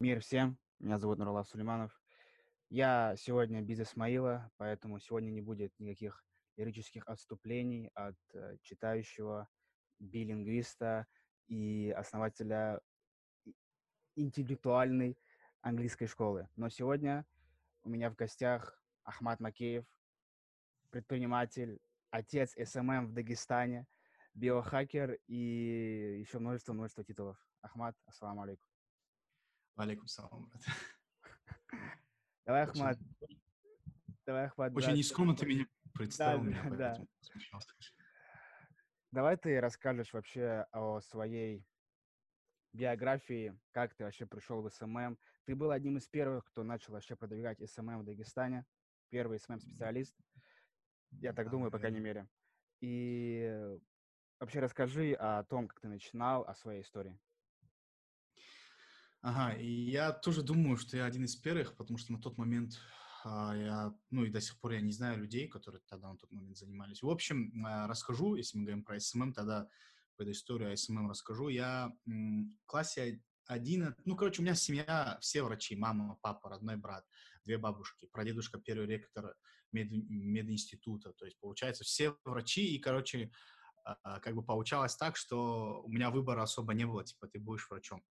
Мир всем, меня зовут Нуралав Сулейманов. Я сегодня без Исмаила, поэтому сегодня не будет никаких лирических отступлений от э, читающего, билингвиста и основателя интеллектуальной английской школы. Но сегодня у меня в гостях Ахмад Макеев, предприниматель, отец SMM в Дагестане, биохакер и еще множество-множество титулов. Ахмад, ассаламу алейкум. Алейкум салам, брат. Давай, Ахмад. Давай, Ахмад. Очень нескромно ты меня представил. Да, меня, да. Давай ты расскажешь вообще о своей биографии, как ты вообще пришел в SMM. Ты был одним из первых, кто начал вообще продвигать SMM в Дагестане. Первый SMM-специалист. Я так думаю, по крайней мере. И вообще расскажи о том, как ты начинал, о своей истории. Ага, и я тоже думаю, что я один из первых, потому что на тот момент а, я, ну и до сих пор я не знаю людей, которые тогда на тот момент занимались. В общем, а, расскажу, если мы говорим про SMM, тогда о SMM расскажу. Я в классе 11, ну, короче, у меня семья, все врачи, мама, папа, родной брат, две бабушки, прадедушка, первый ректор мед, мединститута, то есть, получается, все врачи, и, короче, а, как бы получалось так, что у меня выбора особо не было, типа, ты будешь врачом.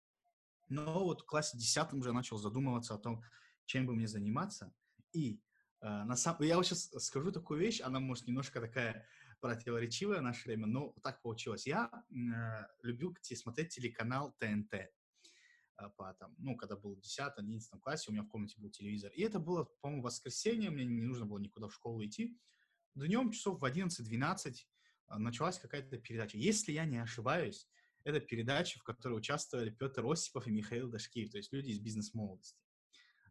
Но вот в классе 10 уже начал задумываться о том, чем бы мне заниматься. И э, на самом... я вот сейчас скажу такую вещь, она может немножко такая противоречивая в наше время, но так получилось. Я э, любил смотреть телеканал ТНТ. Э, по, там, ну, когда был в 10-11 классе, у меня в комнате был телевизор. И это было, по-моему, воскресенье, мне не нужно было никуда в школу идти. Днем часов в 11-12 э, началась какая-то передача. Если я не ошибаюсь, это передача, в которой участвовали Петр Осипов и Михаил Дашкиев, то есть люди из бизнес-молодости.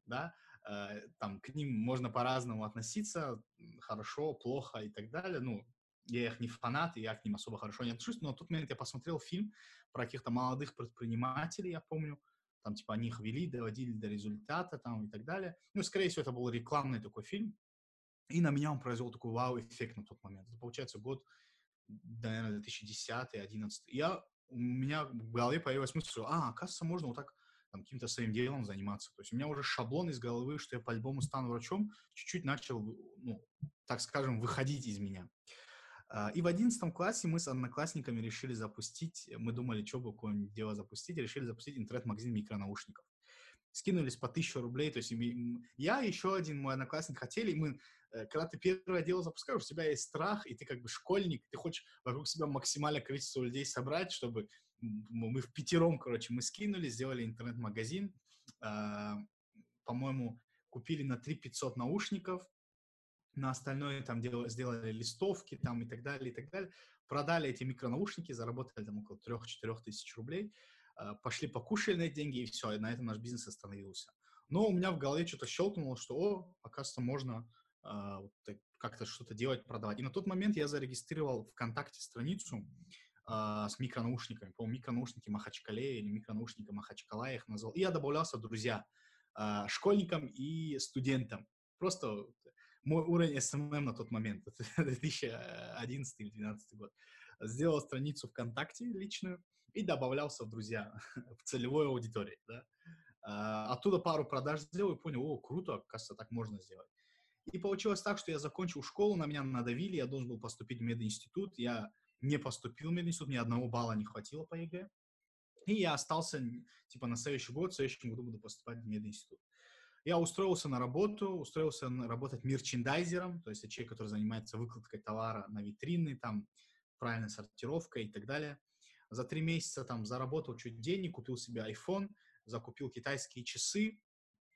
Да? Э, там к ним можно по-разному относиться, хорошо, плохо и так далее. Ну, я их не фанат, и я к ним особо хорошо не отношусь, но в тот момент я посмотрел фильм про каких-то молодых предпринимателей, я помню, там, типа, они их вели, доводили до результата, там, и так далее. Ну, скорее всего, это был рекламный такой фильм, и на меня он произвел такой вау-эффект на тот момент. Это, получается, год, наверное, 2010-2011. Я у меня в голове появилась мысль, что, а, оказывается, можно вот так там, каким-то своим делом заниматься. То есть у меня уже шаблон из головы, что я по-любому стану врачом, чуть-чуть начал, ну, так скажем, выходить из меня. А, и в одиннадцатом классе мы с одноклассниками решили запустить, мы думали, что бы какое-нибудь дело запустить, решили запустить интернет-магазин микронаушников скинулись по 1000 рублей, то есть я еще один мой одноклассник хотели, мы, э, когда ты первое дело запускаешь, у тебя есть страх, и ты как бы школьник, ты хочешь вокруг себя максимальное количество людей собрать, чтобы мы в пятером, короче, мы скинули, сделали интернет-магазин, а, по-моему, купили на 3 500 наушников, на остальное там делали, сделали листовки там и так далее, и так далее. Продали эти микронаушники, заработали там около 3-4 тысяч рублей. А, пошли покушали на эти деньги, и все, и на этом наш бизнес остановился. Но у меня в голове что-то щелкнуло, что, о, оказывается, можно э, как-то что-то делать, продавать. И на тот момент я зарегистрировал ВКонтакте страницу э, с микронаушниками. По микронаушники Махачкале или микронаушники Махачкала я их назвал. И я добавлялся друзья э, школьникам и студентам. Просто мой уровень SMM на тот момент, 2011 или 2012 год. Сделал страницу ВКонтакте личную, и добавлялся в друзья, в целевой аудитории, да. А, оттуда пару продаж сделал и понял, о, круто, кажется, так можно сделать. И получилось так, что я закончил школу, на меня надавили, я должен был поступить в мединститут, я не поступил в мединститут, ни одного балла не хватило по ЕГЭ. И я остался, типа, на следующий год, в следующем году буду поступать в мединститут. Я устроился на работу, устроился работать мерчендайзером, то есть человек, который занимается выкладкой товара на витрины, там, правильной сортировкой и так далее. За три месяца там заработал чуть денег, купил себе iPhone, закупил китайские часы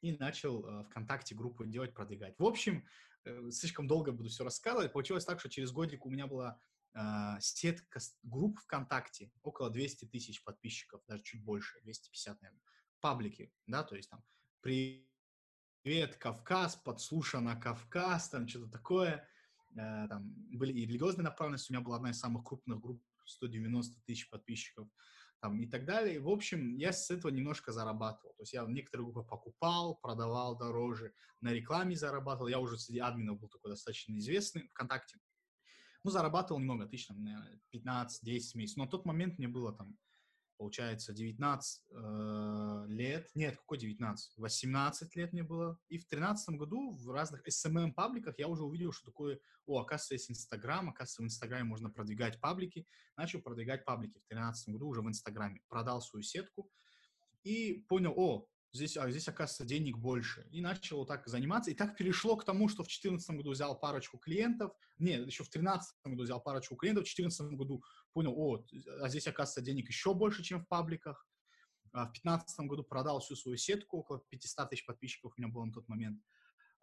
и начал э, ВКонтакте группу делать, продвигать. В общем, э, слишком долго буду все рассказывать. Получилось так, что через годик у меня была э, сетка групп ВКонтакте, около 200 тысяч подписчиков, даже чуть больше, 250, наверное, паблики, да, то есть там «Привет, Кавказ», «Подслушано Кавказ», там что-то такое, э, там были и религиозные направленности, у меня была одна из самых крупных групп 190 тысяч подписчиков там, и так далее. В общем, я с этого немножко зарабатывал. То есть я некоторые группы покупал, продавал дороже, на рекламе зарабатывал. Я уже среди админов был такой достаточно известный ВКонтакте. Ну, зарабатывал немного, тысяч, там, 15-10 месяцев. Но на тот момент мне было там получается, 19 э, лет, нет, какой 19, 18 лет мне было, и в 13 году в разных SMM-пабликах я уже увидел, что такое, о, оказывается, есть Инстаграм, оказывается, в Инстаграме можно продвигать паблики, начал продвигать паблики в 13 году уже в Инстаграме, продал свою сетку и понял, о, здесь, а здесь, оказывается, денег больше. И начал вот так заниматься. И так перешло к тому, что в 2014 году взял парочку клиентов. Нет, еще в 2013 году взял парочку клиентов. В 2014 году понял, о, а здесь, оказывается, денег еще больше, чем в пабликах. А в 2015 году продал всю свою сетку, около 500 тысяч подписчиков у меня было на тот момент.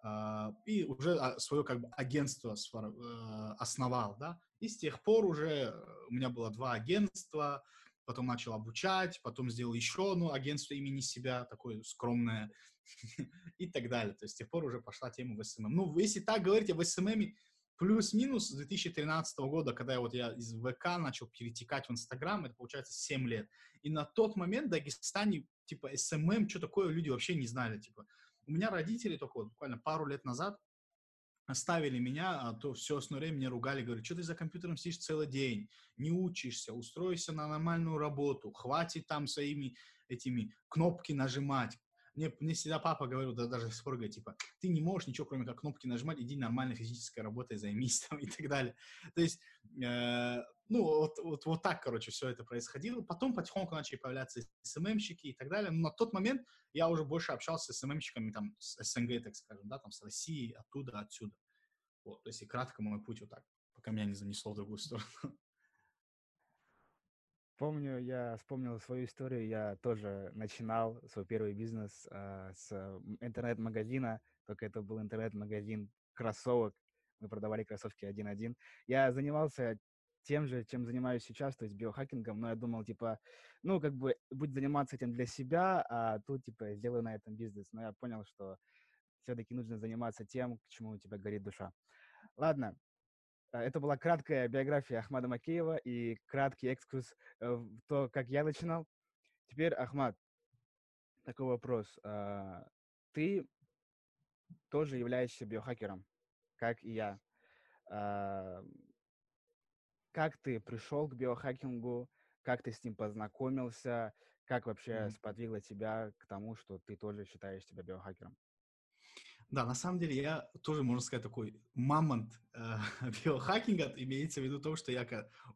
А, и уже а, свое как бы агентство э, основал, да. И с тех пор уже у меня было два агентства, потом начал обучать, потом сделал еще одно агентство имени себя, такое скромное, и так далее. То есть с тех пор уже пошла тема в СММ. Ну, если так говорить о СММ, плюс-минус с 2013 года, когда я вот я из ВК начал перетекать в Инстаграм, это получается 7 лет. И на тот момент в Дагестане, типа, СММ, что такое, люди вообще не знали, типа. У меня родители только вот буквально пару лет назад оставили меня, а то все основное время меня ругали, говорят, что ты за компьютером сидишь целый день, не учишься, устройся на нормальную работу, хватит там своими этими кнопки нажимать. Мне, мне всегда папа говорил, да, даже спор говорит, типа, ты не можешь ничего, кроме как кнопки нажимать, иди нормальной физической работой займись там и так далее. То есть, э, ну, вот, вот, вот так, короче, все это происходило. Потом потихоньку начали появляться СММщики и так далее. Но на тот момент я уже больше общался с СММщиками там с СНГ, так скажем, да, там с России, оттуда, отсюда. Вот, то есть и кратко мой путь вот так, пока меня не занесло в другую сторону. Помню, я вспомнил свою историю. Я тоже начинал свой первый бизнес э, с интернет-магазина, только это был интернет-магазин кроссовок. Мы продавали кроссовки один-один. Я занимался тем же, чем занимаюсь сейчас, то есть биохакингом, но я думал, типа, ну, как бы, будь заниматься этим для себя, а тут, типа, сделаю на этом бизнес. Но я понял, что все-таки нужно заниматься тем, к чему у тебя горит душа. Ладно, э, это была краткая биография Ахмада Макеева и краткий экскурс э, в то, как я начинал. Теперь, Ахмад, такой вопрос. А, ты тоже являешься биохакером, как и я. Как ты пришел к биохакингу, как ты с ним познакомился, как вообще mm-hmm. сподвигло тебя к тому, что ты тоже считаешь себя биохакером? Да, на самом деле я тоже, можно сказать, такой мамонт э, биохакинга. Имеется в виду то, что я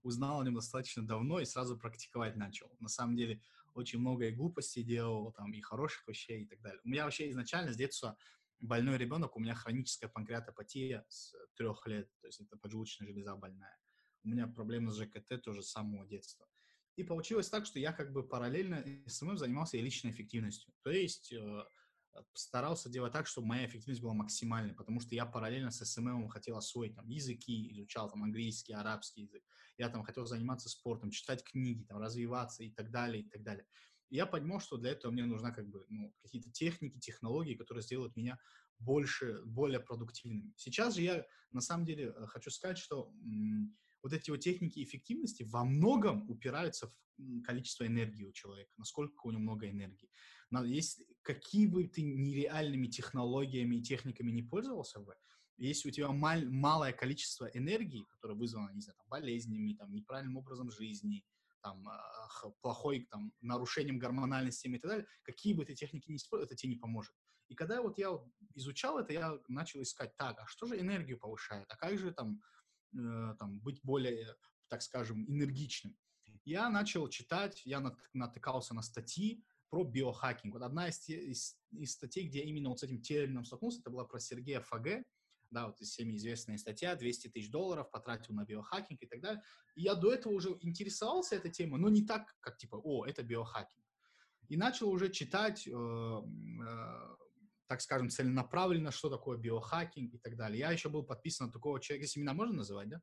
узнал о нем достаточно давно и сразу практиковать начал. На самом деле очень много и глупостей делал, там, и хороших вещей и так далее. У меня вообще изначально с детства больной ребенок, у меня хроническая панкреатопатия с трех лет, то есть это поджелудочная железа больная. У меня проблемы с ЖКТ тоже с самого детства. И получилось так, что я как бы параллельно СММ занимался и личной эффективностью. То есть э, старался делать так, чтобы моя эффективность была максимальной, потому что я параллельно с SMM хотел освоить там языки, изучал там английский, арабский язык, я там хотел заниматься спортом, читать книги, там развиваться и так далее, и так далее. И я понимал, что для этого мне нужна как бы ну, какие-то техники, технологии, которые сделают меня больше, более продуктивным. Сейчас же я на самом деле э, хочу сказать, что м- вот эти вот техники эффективности во многом упираются в количество энергии у человека, насколько у него много энергии. Если, какие бы ты нереальными технологиями и техниками не пользовался бы, если у тебя мал, малое количество энергии, которое вызвано, не знаю, там, болезнями, там, неправильным образом жизни, там, плохой, там, нарушением гормональной системы и так далее, какие бы ты техники не использовал, это тебе не поможет. И когда вот я изучал это, я начал искать, так, а что же энергию повышает, а как же там, там быть более, так скажем, энергичным? Я начал читать, я натыкался на статьи, про биохакинг. Вот одна из, из, из статей, где именно вот с этим термином столкнулся, это была про Сергея Фаге, да, вот всеми известная статья, 200 тысяч долларов потратил на биохакинг и так далее. И я до этого уже интересовался этой темой, но не так, как типа, о, это биохакинг. И начал уже читать, э, э, так скажем, целенаправленно, что такое биохакинг и так далее. Я еще был подписан на такого человека, если меня можно называть, да?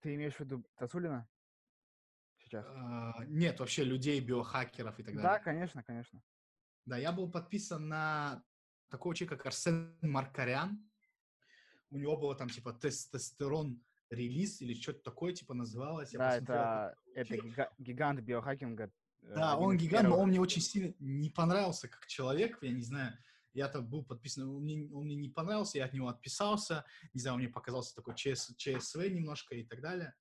Ты имеешь в виду Тасулина? сейчас? А, нет, вообще людей, биохакеров и так далее. Да, конечно, конечно. Да, я был подписан на такого человека, как Арсен Маркарян. У него было там типа тестостерон релиз или что-то такое типа называлось. Я да, это, это гига- гигант биохакинга. Э, да, он гигант, но он мне очень сильно не понравился как человек, я не знаю, я там был подписан, он мне, он мне не понравился, я от него отписался, не знаю, он мне показался такой ЧС, ЧСВ немножко и так далее.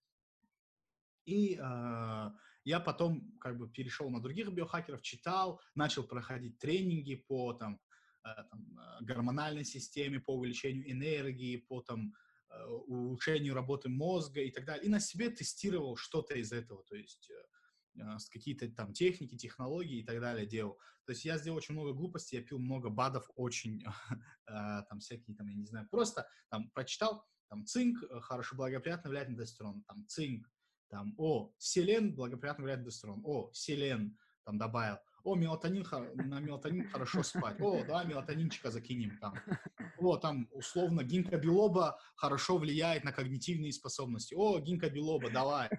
И э, Я потом как бы перешел на других биохакеров, читал, начал проходить тренинги по там, э, там, э, гормональной системе, по увеличению энергии, по там, э, улучшению работы мозга и так далее. И на себе тестировал что-то из этого, то есть какие-то там техники, технологии и так далее делал. То есть я сделал очень много глупостей, я пил много БАДов, очень там всякие, там, я не знаю, просто там прочитал, там цинк хорошо, благоприятно влияет на тестостерон, там цинк, там, о, селен благоприятно влияет на тестостерон, о, селен, там, добавил, о, мелатонин, на мелатонин хорошо спать, о, да, мелатонинчика закинем, там, о, там, условно, гинка билоба хорошо влияет на когнитивные способности, о, гинка билоба, давай.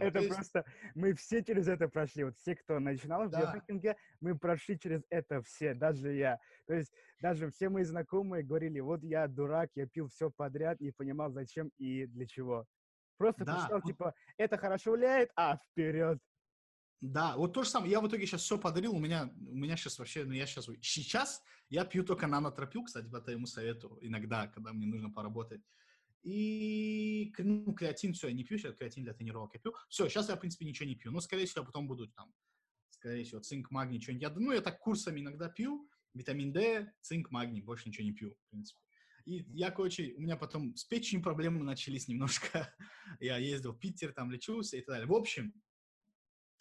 Это просто, мы все через это прошли, вот все, кто начинал в биохакинге, мы прошли через это все, даже я, то есть даже все мои знакомые говорили, вот я дурак, я пил все подряд, не понимал, зачем и для чего. Просто да. посчитал, типа, это хорошо влияет, а, вперед. Да, вот то же самое. Я в итоге сейчас все подарил. У меня, у меня сейчас вообще, ну я сейчас, сейчас я пью только нанотропил, кстати, по твоему совету, иногда, когда мне нужно поработать. И ну, креатин, все, я не пью сейчас, креатин для тренировок я пью. Все, сейчас я, в принципе, ничего не пью. Но, скорее всего, потом буду там, скорее всего, цинк, магний, что-нибудь. Я, ну, я так курсами иногда пью, витамин D, цинк, магний, больше ничего не пью, в принципе. И я, короче, у меня потом с печенью проблемы начались немножко. я ездил в Питер, там лечился и так далее. В общем,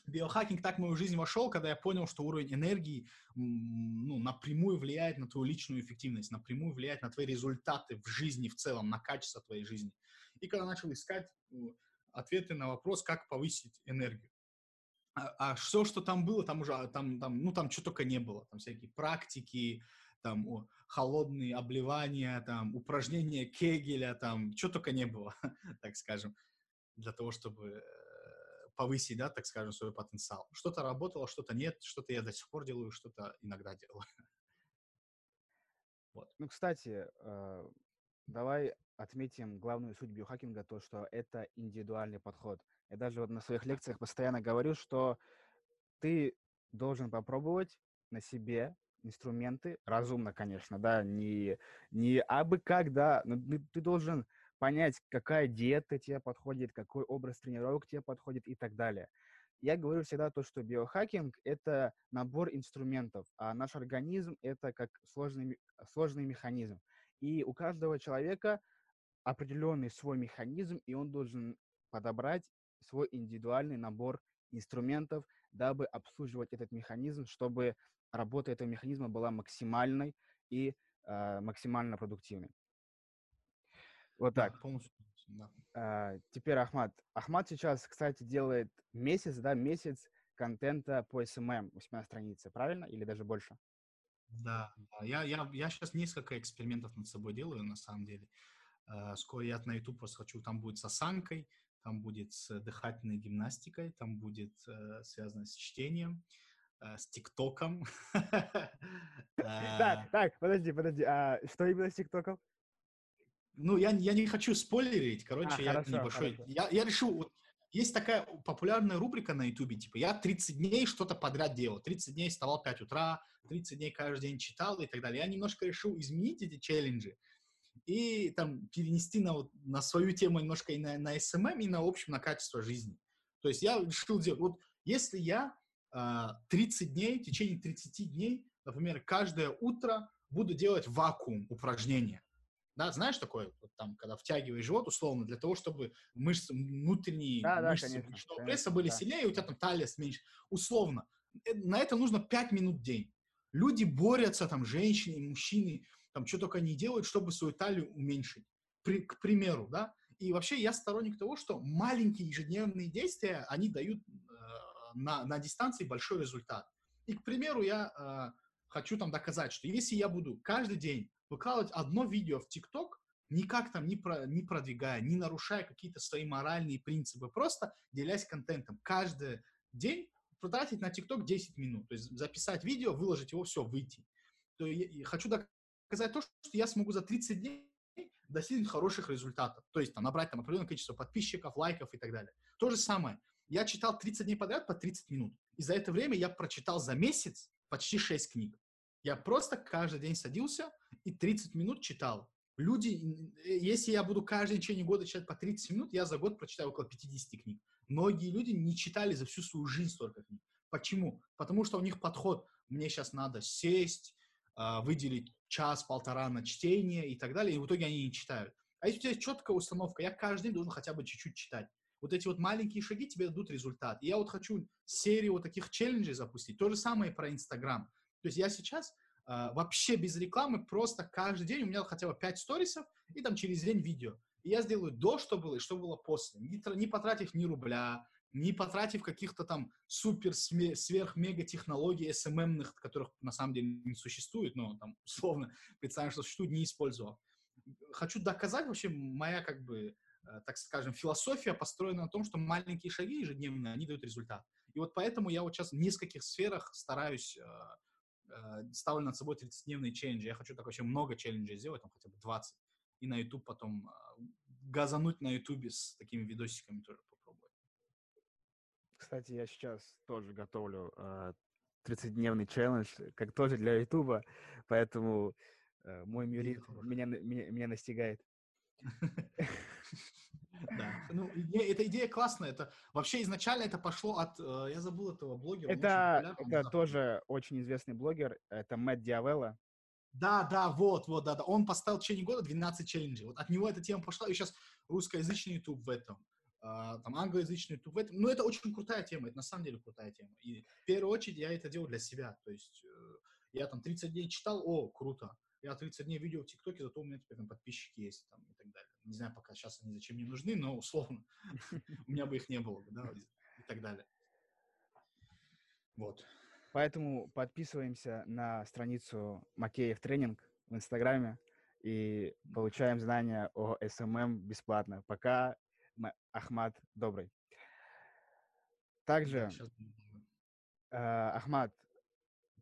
биохакинг так в мою жизнь вошел, когда я понял, что уровень энергии ну, напрямую влияет на твою личную эффективность, напрямую влияет на твои результаты в жизни в целом, на качество твоей жизни. И когда начал искать ну, ответы на вопрос, как повысить энергию. А, а все, что там было, там уже, там, там, ну, там что только не было. Там всякие практики, там о, холодные обливания, там упражнения Кегеля, там что только не было, так скажем, для того, чтобы э, повысить, да, так скажем, свой потенциал. Что-то работало, что-то нет, что-то я до сих пор делаю, что-то иногда делаю. Вот. Ну, кстати, э, давай отметим главную суть биохакинга, то, что это индивидуальный подход. Я даже вот на своих лекциях постоянно говорю, что ты должен попробовать на себе инструменты, разумно, конечно, да, не, не абы как, да, но ты, ты должен понять, какая диета тебе подходит, какой образ тренировок тебе подходит и так далее. Я говорю всегда то, что биохакинг — это набор инструментов, а наш организм — это как сложный, сложный механизм. И у каждого человека определенный свой механизм, и он должен подобрать свой индивидуальный набор инструментов, дабы обслуживать этот механизм, чтобы работа этого механизма была максимальной и э, максимально продуктивной. Вот так. Полностью. Да. А, теперь Ахмат. Ахмат сейчас, кстати, делает месяц, да, месяц контента по SMM у себя на странице, правильно? Или даже больше? Да, да. Я, я, я сейчас несколько экспериментов над собой делаю, на самом деле. Uh, скоро я на YouTube просто хочу, там будет с осанкой, там будет с дыхательной гимнастикой, там будет uh, связано с чтением, uh, с ТикТоком. Так, так, подожди, подожди, а что именно с ТикТоком? Ну, я, я не хочу спойлерить, короче, а, я хорошо, небольшой... Хорошо. Я, я решил, вот, есть такая популярная рубрика на Ютубе, типа, я 30 дней что-то подряд делал, 30 дней вставал в 5 утра, 30 дней каждый день читал и так далее. Я немножко решил изменить эти челленджи и там перенести на, вот, на свою тему немножко и на, на SMM, и на общем, на качество жизни. То есть я решил делать, вот если я э, а, 30 дней, в течение 30 дней, например, каждое утро буду делать вакуум упражнения, да, знаешь такое, вот там, когда втягиваешь живот, условно, для того, чтобы мышцы, внутренние да, мышцы да, конечно, конечно, пресса были да. сильнее, и у тебя там талия меньше. Условно. Э, на это нужно 5 минут в день. Люди борются, там, женщины, мужчины, там, что только не делают, чтобы свою талию уменьшить. При, к примеру, да. И вообще я сторонник того, что маленькие ежедневные действия, они дают э, на, на дистанции большой результат. И, к примеру, я э, хочу там доказать, что если я буду каждый день выкладывать одно видео в ТикТок, никак там не, про, не продвигая, не нарушая какие-то свои моральные принципы, просто делясь контентом. Каждый день потратить на ТикТок 10 минут, то есть записать видео, выложить его, все, выйти. То я, хочу доказать то, что я смогу за 30 дней достигнуть хороших результатов. То есть там, набрать там определенное количество подписчиков, лайков и так далее. То же самое. Я читал 30 дней подряд по 30 минут. И за это время я прочитал за месяц почти 6 книг. Я просто каждый день садился и 30 минут читал. Люди, если я буду каждый течение года читать по 30 минут, я за год прочитаю около 50 книг. многие люди не читали за всю свою жизнь столько книг. Почему? Потому что у них подход, мне сейчас надо сесть, а, выделить час-полтора на чтение и так далее, и в итоге они не читают. А если у тебя есть четкая установка, я каждый день должен хотя бы чуть-чуть читать. Вот эти вот маленькие шаги тебе дадут результат. И я вот хочу серию вот таких челленджей запустить. То же самое про Инстаграм. То есть я сейчас э, вообще без рекламы, просто каждый день у меня хотя бы 5 сторисов, и там через день видео. И я сделаю до, что было, и что было после. Не, не потратив ни рубля, не потратив каких-то там супер сверх-мега технологий SMM-ных, которых на самом деле не существует, но там условно представим, что существует, не использовал. Хочу доказать вообще моя как бы Э, так скажем, философия построена на том, что маленькие шаги ежедневные, они дают результат. И вот поэтому я вот сейчас в нескольких сферах стараюсь, э, э, ставлю над собой 30-дневные челленджи. Я хочу так вообще много челленджей сделать, там хотя бы 20. И на YouTube потом газануть на YouTube с такими видосиками тоже попробовать. Кстати, я сейчас тоже готовлю 30-дневный челлендж, как тоже для YouTube, поэтому мой мюрит меня, меня, меня настигает. Да. Ну, эта идея классная. Это вообще изначально это пошло от, э, я забыл этого блогера. Это, это тоже очень известный блогер. Это Мэтт Диавелла. Да, да, вот, вот, да, да. Он поставил в течение года 12 челленджей. Вот от него эта тема пошла, и сейчас русскоязычный YouTube в этом, э, там англоязычный YouTube в этом. Но это очень крутая тема, это на самом деле крутая тема. И в первую очередь я это делаю для себя. То есть э, я там 30 дней читал, о, круто. Я 30 дней видео в ТикТоке, зато у меня теперь там подписчики есть там, и так далее. Не знаю, пока сейчас они зачем мне нужны, но условно у меня бы их не было, да, и так далее. Вот. Поэтому подписываемся на страницу Макеев Тренинг в Инстаграме и получаем знания о СММ бесплатно. Пока Ахмад добрый. Также, э, Ахмад,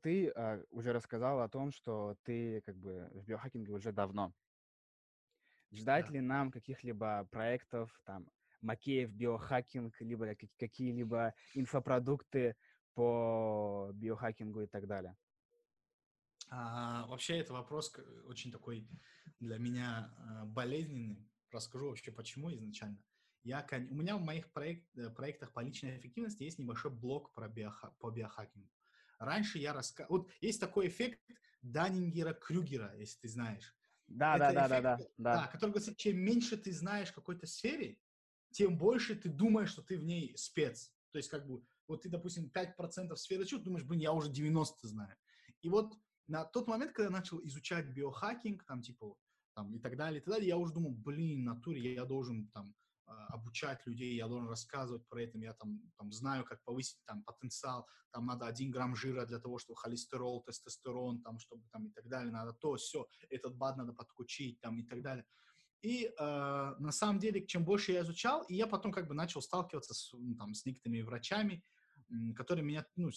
ты э, уже рассказал о том, что ты как бы в биохакинге уже давно. Ждать да. ли нам каких-либо проектов, там, Макеев биохакинг, либо какие-либо инфопродукты по биохакингу и так далее? А, вообще, это вопрос очень такой для меня а, болезненный. Расскажу вообще, почему изначально. Я, у меня в моих проект, э, проектах по личной эффективности есть небольшой блок про биоха, по биохакингу. Раньше я рассказывал... Вот есть такой эффект Даннингера-Крюгера, если ты знаешь. Да, да, да, да, да, да. Который говорит, чем меньше ты знаешь какой-то сфере, тем больше ты думаешь, что ты в ней спец. То есть, как бы, вот ты, допустим, 5% сферы чего, думаешь, блин, я уже 90 знаю. И вот на тот момент, когда я начал изучать биохакинг, там, типа, там, и так далее, и так далее, я уже думал, блин, натуре я должен, там, обучать людей, я должен рассказывать про это, я там, там знаю, как повысить там потенциал, там надо один грамм жира для того, чтобы холестерол, тестостерон, там, чтобы там и так далее, надо то, все, этот бад надо подкучить, там и так далее. И э, на самом деле, чем больше я изучал, и я потом как бы начал сталкиваться с, ну, там, с некоторыми врачами, которые меня ну,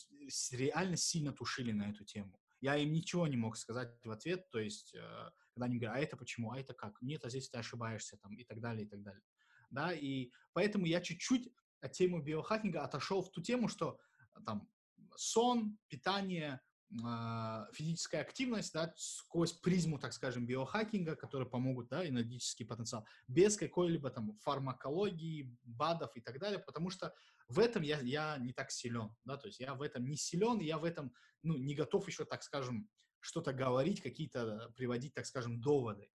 реально сильно тушили на эту тему. Я им ничего не мог сказать в ответ, то есть, э, когда они говорят, а это почему, а это как, нет, а здесь ты ошибаешься, там, и так далее, и так далее да, и поэтому я чуть-чуть от темы биохакинга отошел в ту тему, что там сон, питание, э, физическая активность, да, сквозь призму, так скажем, биохакинга, которые помогут, да, энергетический потенциал, без какой-либо там фармакологии, БАДов и так далее, потому что в этом я, я не так силен, да, то есть я в этом не силен, я в этом, ну, не готов еще, так скажем, что-то говорить, какие-то приводить, так скажем, доводы.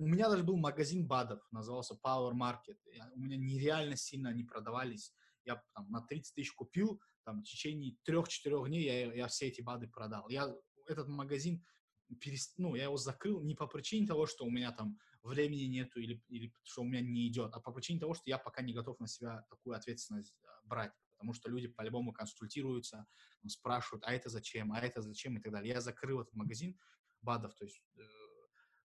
У меня даже был магазин БАДов, назывался Power Market. Я, у меня нереально сильно они продавались. Я там на 30 тысяч купил, там в течение трех-четырех дней я, я все эти БАДы продал. Я этот магазин, перест... ну, я его закрыл не по причине того, что у меня там времени нету или, или что у меня не идет, а по причине того, что я пока не готов на себя такую ответственность а, брать потому что люди по-любому консультируются, спрашивают, а это зачем, а это зачем и так далее. Я закрыл этот магазин БАДов, то есть, э,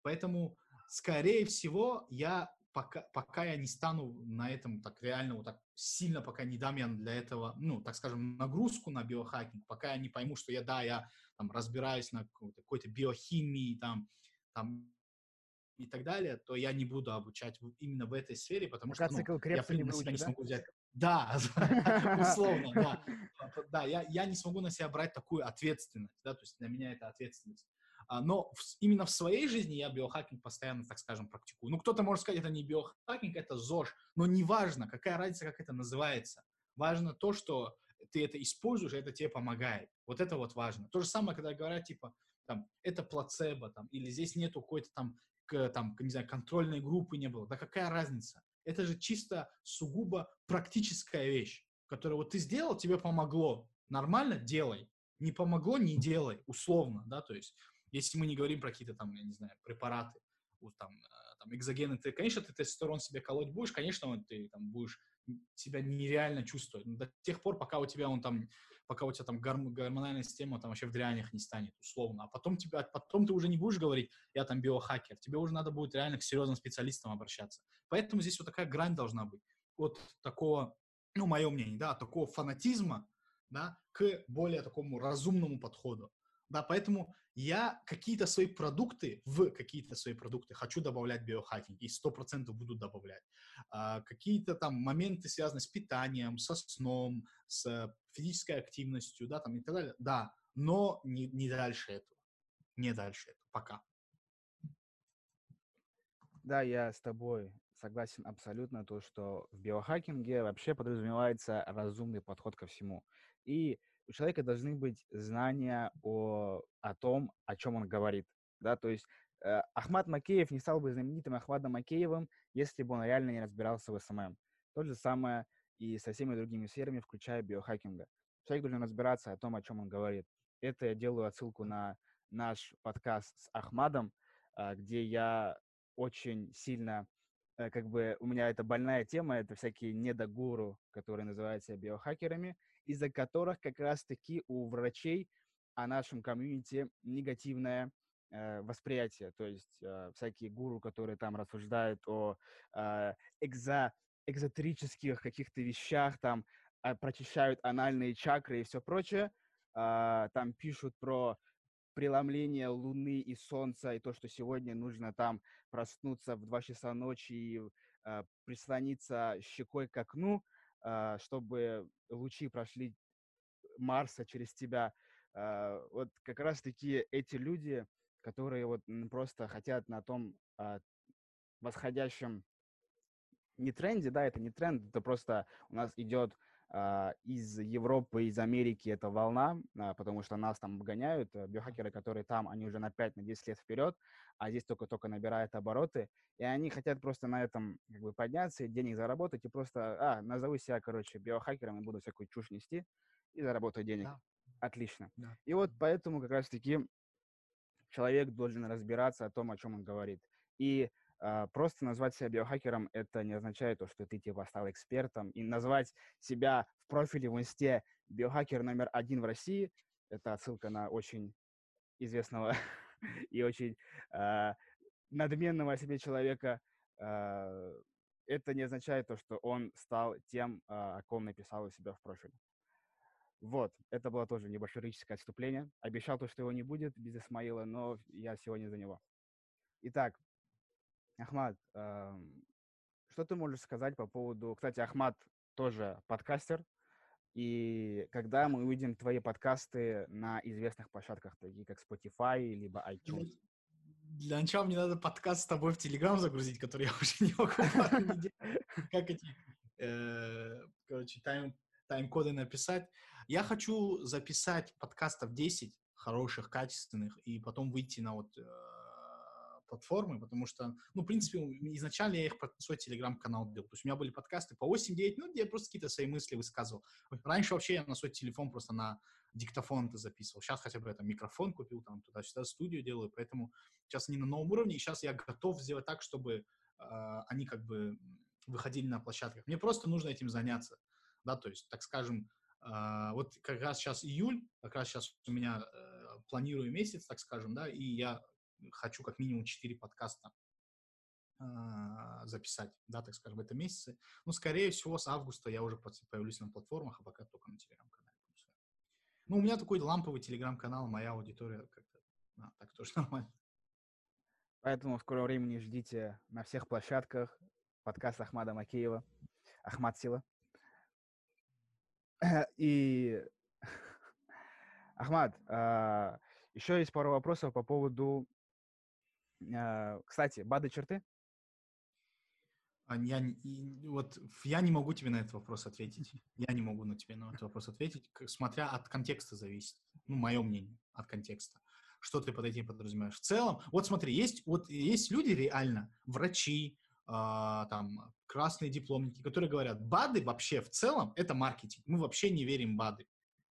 поэтому скорее всего, я пока, пока я не стану на этом так реально вот так сильно, пока не дам я для этого, ну, так скажем, нагрузку на биохакинг, пока я не пойму, что я, да, я там разбираюсь на какой-то, какой-то биохимии, там, там, и так далее, то я не буду обучать именно в этой сфере, потому пока что ну, я не, на себя не смогу взять. Да, условно, да. Да, я, я не смогу на себя брать такую ответственность, да, то есть для меня это ответственность. А, но в, именно в своей жизни я биохакинг постоянно, так скажем, практикую. Ну, кто-то может сказать, это не биохакинг, это ЗОЖ, но неважно, какая разница, как это называется. Важно то, что ты это используешь, это тебе помогает. Вот это вот важно. То же самое, когда говорят, типа, там, это плацебо, там, или здесь нету какой-то там, к, там, не знаю, контрольной группы не было. Да какая разница? Это же чисто сугубо практическая вещь, которую вот ты сделал, тебе помогло. Нормально? Делай. Не помогло? Не делай. Условно, да, то есть, если мы не говорим про какие-то там, я не знаю, препараты, там, э, там, экзогены, ты, конечно, ты тестостерон себе колоть будешь, конечно, ты там будешь себя нереально чувствовать. Но до тех пор, пока у тебя он там, пока у тебя там гормональная система там вообще в дрянях не станет, условно. А потом, тебя, потом ты уже не будешь говорить, я там биохакер. Тебе уже надо будет реально к серьезным специалистам обращаться. Поэтому здесь вот такая грань должна быть. От такого, ну, мое мнение, да, от такого фанатизма, да, к более такому разумному подходу. Да, поэтому я какие-то свои продукты, в какие-то свои продукты хочу добавлять биохакинг, и сто процентов буду добавлять. А, какие-то там моменты, связанные с питанием, со сном, с физической активностью, да, там и так далее, да, но не, не дальше этого, не дальше этого, пока. Да, я с тобой согласен абсолютно, то, что в биохакинге вообще подразумевается разумный подход ко всему. И у человека должны быть знания о, о том, о чем он говорит. Да? То есть э, Ахмад Макеев не стал бы знаменитым Ахмадом Макеевым, если бы он реально не разбирался в СММ. То же самое и со всеми другими сферами, включая биохакинга. Человек должен разбираться о том, о чем он говорит. Это я делаю отсылку на наш подкаст с Ахмадом, э, где я очень сильно э, как бы у меня это больная тема, это всякие недогуру, которые называются биохакерами, из-за которых как раз-таки у врачей о нашем комьюнити негативное э, восприятие. То есть э, всякие гуру, которые там рассуждают о э, экзо, экзотерических каких-то вещах, там э, прочищают анальные чакры и все прочее, э, там пишут про преломление Луны и Солнца, и то, что сегодня нужно там проснуться в 2 часа ночи и э, прислониться щекой к окну, а, чтобы лучи прошли Марса через тебя. А, вот как раз-таки эти люди, которые вот просто хотят на том а, восходящем не тренде, да, это не тренд, это просто у нас идет а, из Европы, из Америки эта волна, а, потому что нас там обгоняют, э, биохакеры, которые там, они уже на 5-10 на лет вперед, а здесь только-только набирают обороты, и они хотят просто на этом как бы подняться, денег заработать, и просто, а, назову себя, короче, биохакером и буду всякую чушь нести, и заработаю денег. Да. Отлично. Да. И вот поэтому как раз-таки человек должен разбираться о том, о чем он говорит. И а, просто назвать себя биохакером это не означает то, что ты типа стал экспертом. И назвать себя в профиле в инсте биохакер номер один в России, это отсылка на очень известного и очень э, надменного о себе человека. Э, это не означает то, что он стал тем, о ком написал у себя в профиле. Вот, это было тоже небольшое лирическое отступление. Обещал то, что его не будет без Исмаила, но я сегодня за него. Итак, Ахмад, что ты можешь сказать по поводу... Кстати, Ахмад тоже подкастер, и когда мы увидим твои подкасты на известных площадках, такие как Spotify, либо iTunes? Для начала мне надо подкаст с тобой в Telegram загрузить, который я уже не могу Как эти, э, короче, тайм, тайм-коды написать. Я хочу записать подкастов 10 хороших, качественных, и потом выйти на вот э, платформы, потому что, ну, в принципе, изначально я их под свой телеграм-канал делал. То есть у меня были подкасты по 8-9 минут, где я просто какие-то свои мысли высказывал. Раньше вообще я на свой телефон просто на диктофон это записывал. Сейчас хотя бы это микрофон купил, там туда-сюда студию делаю, поэтому сейчас они на новом уровне, и сейчас я готов сделать так, чтобы э, они как бы выходили на площадках. Мне просто нужно этим заняться, да, то есть, так скажем, э, вот как раз сейчас июль, как раз сейчас у меня э, планирую месяц, так скажем, да, и я хочу как минимум 4 подкаста а, записать, да, так скажем, в этом месяце. Ну, скорее всего, с августа я уже появлюсь на платформах, а пока только на телеграм-канале. Ну, у меня такой ламповый телеграм-канал, моя аудитория как-то, а, так тоже нормально. Поэтому в скором времени ждите на всех площадках подкаст Ахмада Макеева, Ахмад Сила. И, Ахмад, а, еще есть пару вопросов по поводу кстати, БАДы черты? А, я, и, вот я не могу тебе на этот вопрос ответить. Я не могу на тебе на этот вопрос ответить, смотря от контекста зависит. Ну, мое мнение, от контекста. Что ты под этим подразумеваешь? В целом, вот смотри, есть, вот есть люди реально, врачи, э, там, красные дипломники, которые говорят, БАДы вообще в целом это маркетинг. Мы вообще не верим в БАДы.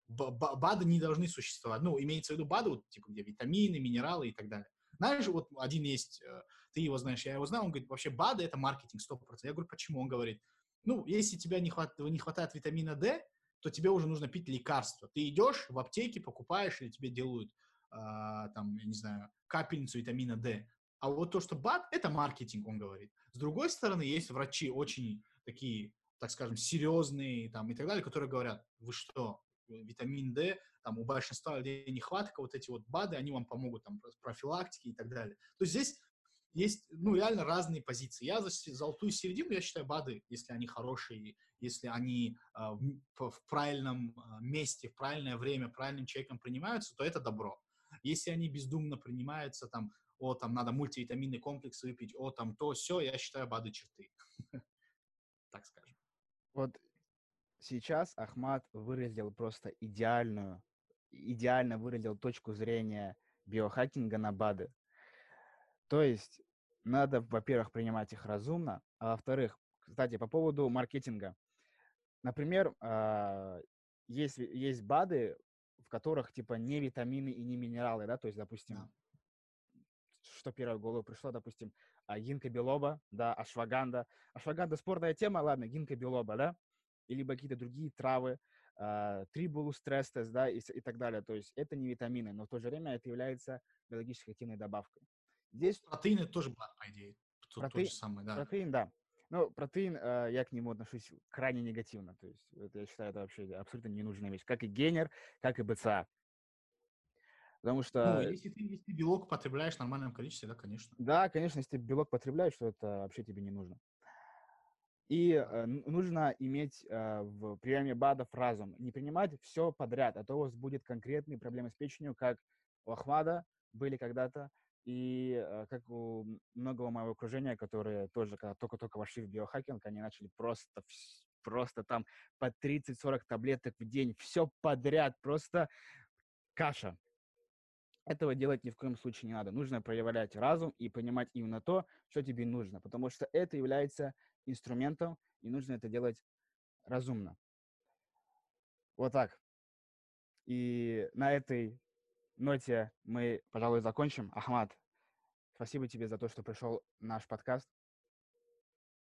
БАДы не должны существовать. Ну, имеется в виду БАДы, вот, типа, где витамины, минералы и так далее. Знаешь, вот один есть, э, ты его знаешь, я его знаю, он говорит, вообще БАДы — это маркетинг 100%. Я говорю, почему? Он говорит, ну, если тебе не, хват, не хватает витамина D, то тебе уже нужно пить лекарства. Ты идешь в аптеке, покупаешь, или тебе делают, э, там, я не знаю, капельницу витамина D. А вот то, что БАД — это маркетинг, он говорит. С другой стороны, есть врачи очень такие, так скажем, серьезные там, и так далее, которые говорят, вы что, витамин D, там у большинства людей нехватка, вот эти вот БАДы, они вам помогут там профилактике и так далее. То есть здесь есть, ну, реально разные позиции. Я за золотую середину, я считаю, БАДы, если они хорошие, если они э, в, в правильном э, месте, в правильное время, правильным человеком принимаются, то это добро. Если они бездумно принимаются, там, о, там, надо мультивитаминный комплекс выпить, о, там, то, все, я считаю, БАДы черты. Так скажем. Вот сейчас Ахмат выразил просто идеальную, идеально выразил точку зрения биохакинга на БАДы. То есть надо, во-первых, принимать их разумно, а во-вторых, кстати, по поводу маркетинга. Например, а, есть, есть БАДы, в которых типа не витамины и не минералы, да, то есть, допустим, да. что первое в голову пришло, допустим, а, гинка белоба, да, ашваганда. Ашваганда спорная тема, ладно, гинка белоба, да, или какие-то другие травы, э, трибулус трестес, да, и, и так далее. То есть это не витамины, но в то же время это является биологически активной добавкой. Здесь... Протеины тоже, по идее, то, Проте... то же самое, да. Протеин, да. Ну, протеин, э, я к нему отношусь крайне негативно. То есть это, я считаю, это вообще абсолютно ненужная вещь. Как и генер, как и БЦА. Потому что... Ну, если ты, если ты белок потребляешь в нормальном количестве, да, конечно. Да, конечно, если ты белок потребляешь, то это вообще тебе не нужно. И э, нужно иметь э, в приеме БАДов разум. Не принимать все подряд, а то у вас будет конкретные проблемы с печенью, как у Ахмада были когда-то, и э, как у многого моего окружения, которые тоже, когда только-только вошли в биохакинг, они начали просто, просто там по 30-40 таблеток в день, все подряд, просто каша. Этого делать ни в коем случае не надо. Нужно проявлять разум и понимать именно то, что тебе нужно, потому что это является инструментом, и нужно это делать разумно. Вот так. И на этой ноте мы, пожалуй, закончим. Ахмад, спасибо тебе за то, что пришел наш подкаст.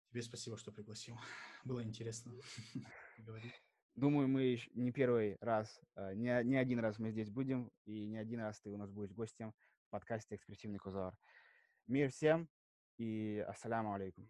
Тебе спасибо, что пригласил. Было интересно. Думаю, мы не первый раз, э, не, не один раз мы здесь будем, и не один раз ты у нас будешь гостем в подкасте «Экспрессивный Кузар». Мир всем и ассаляму алейкум.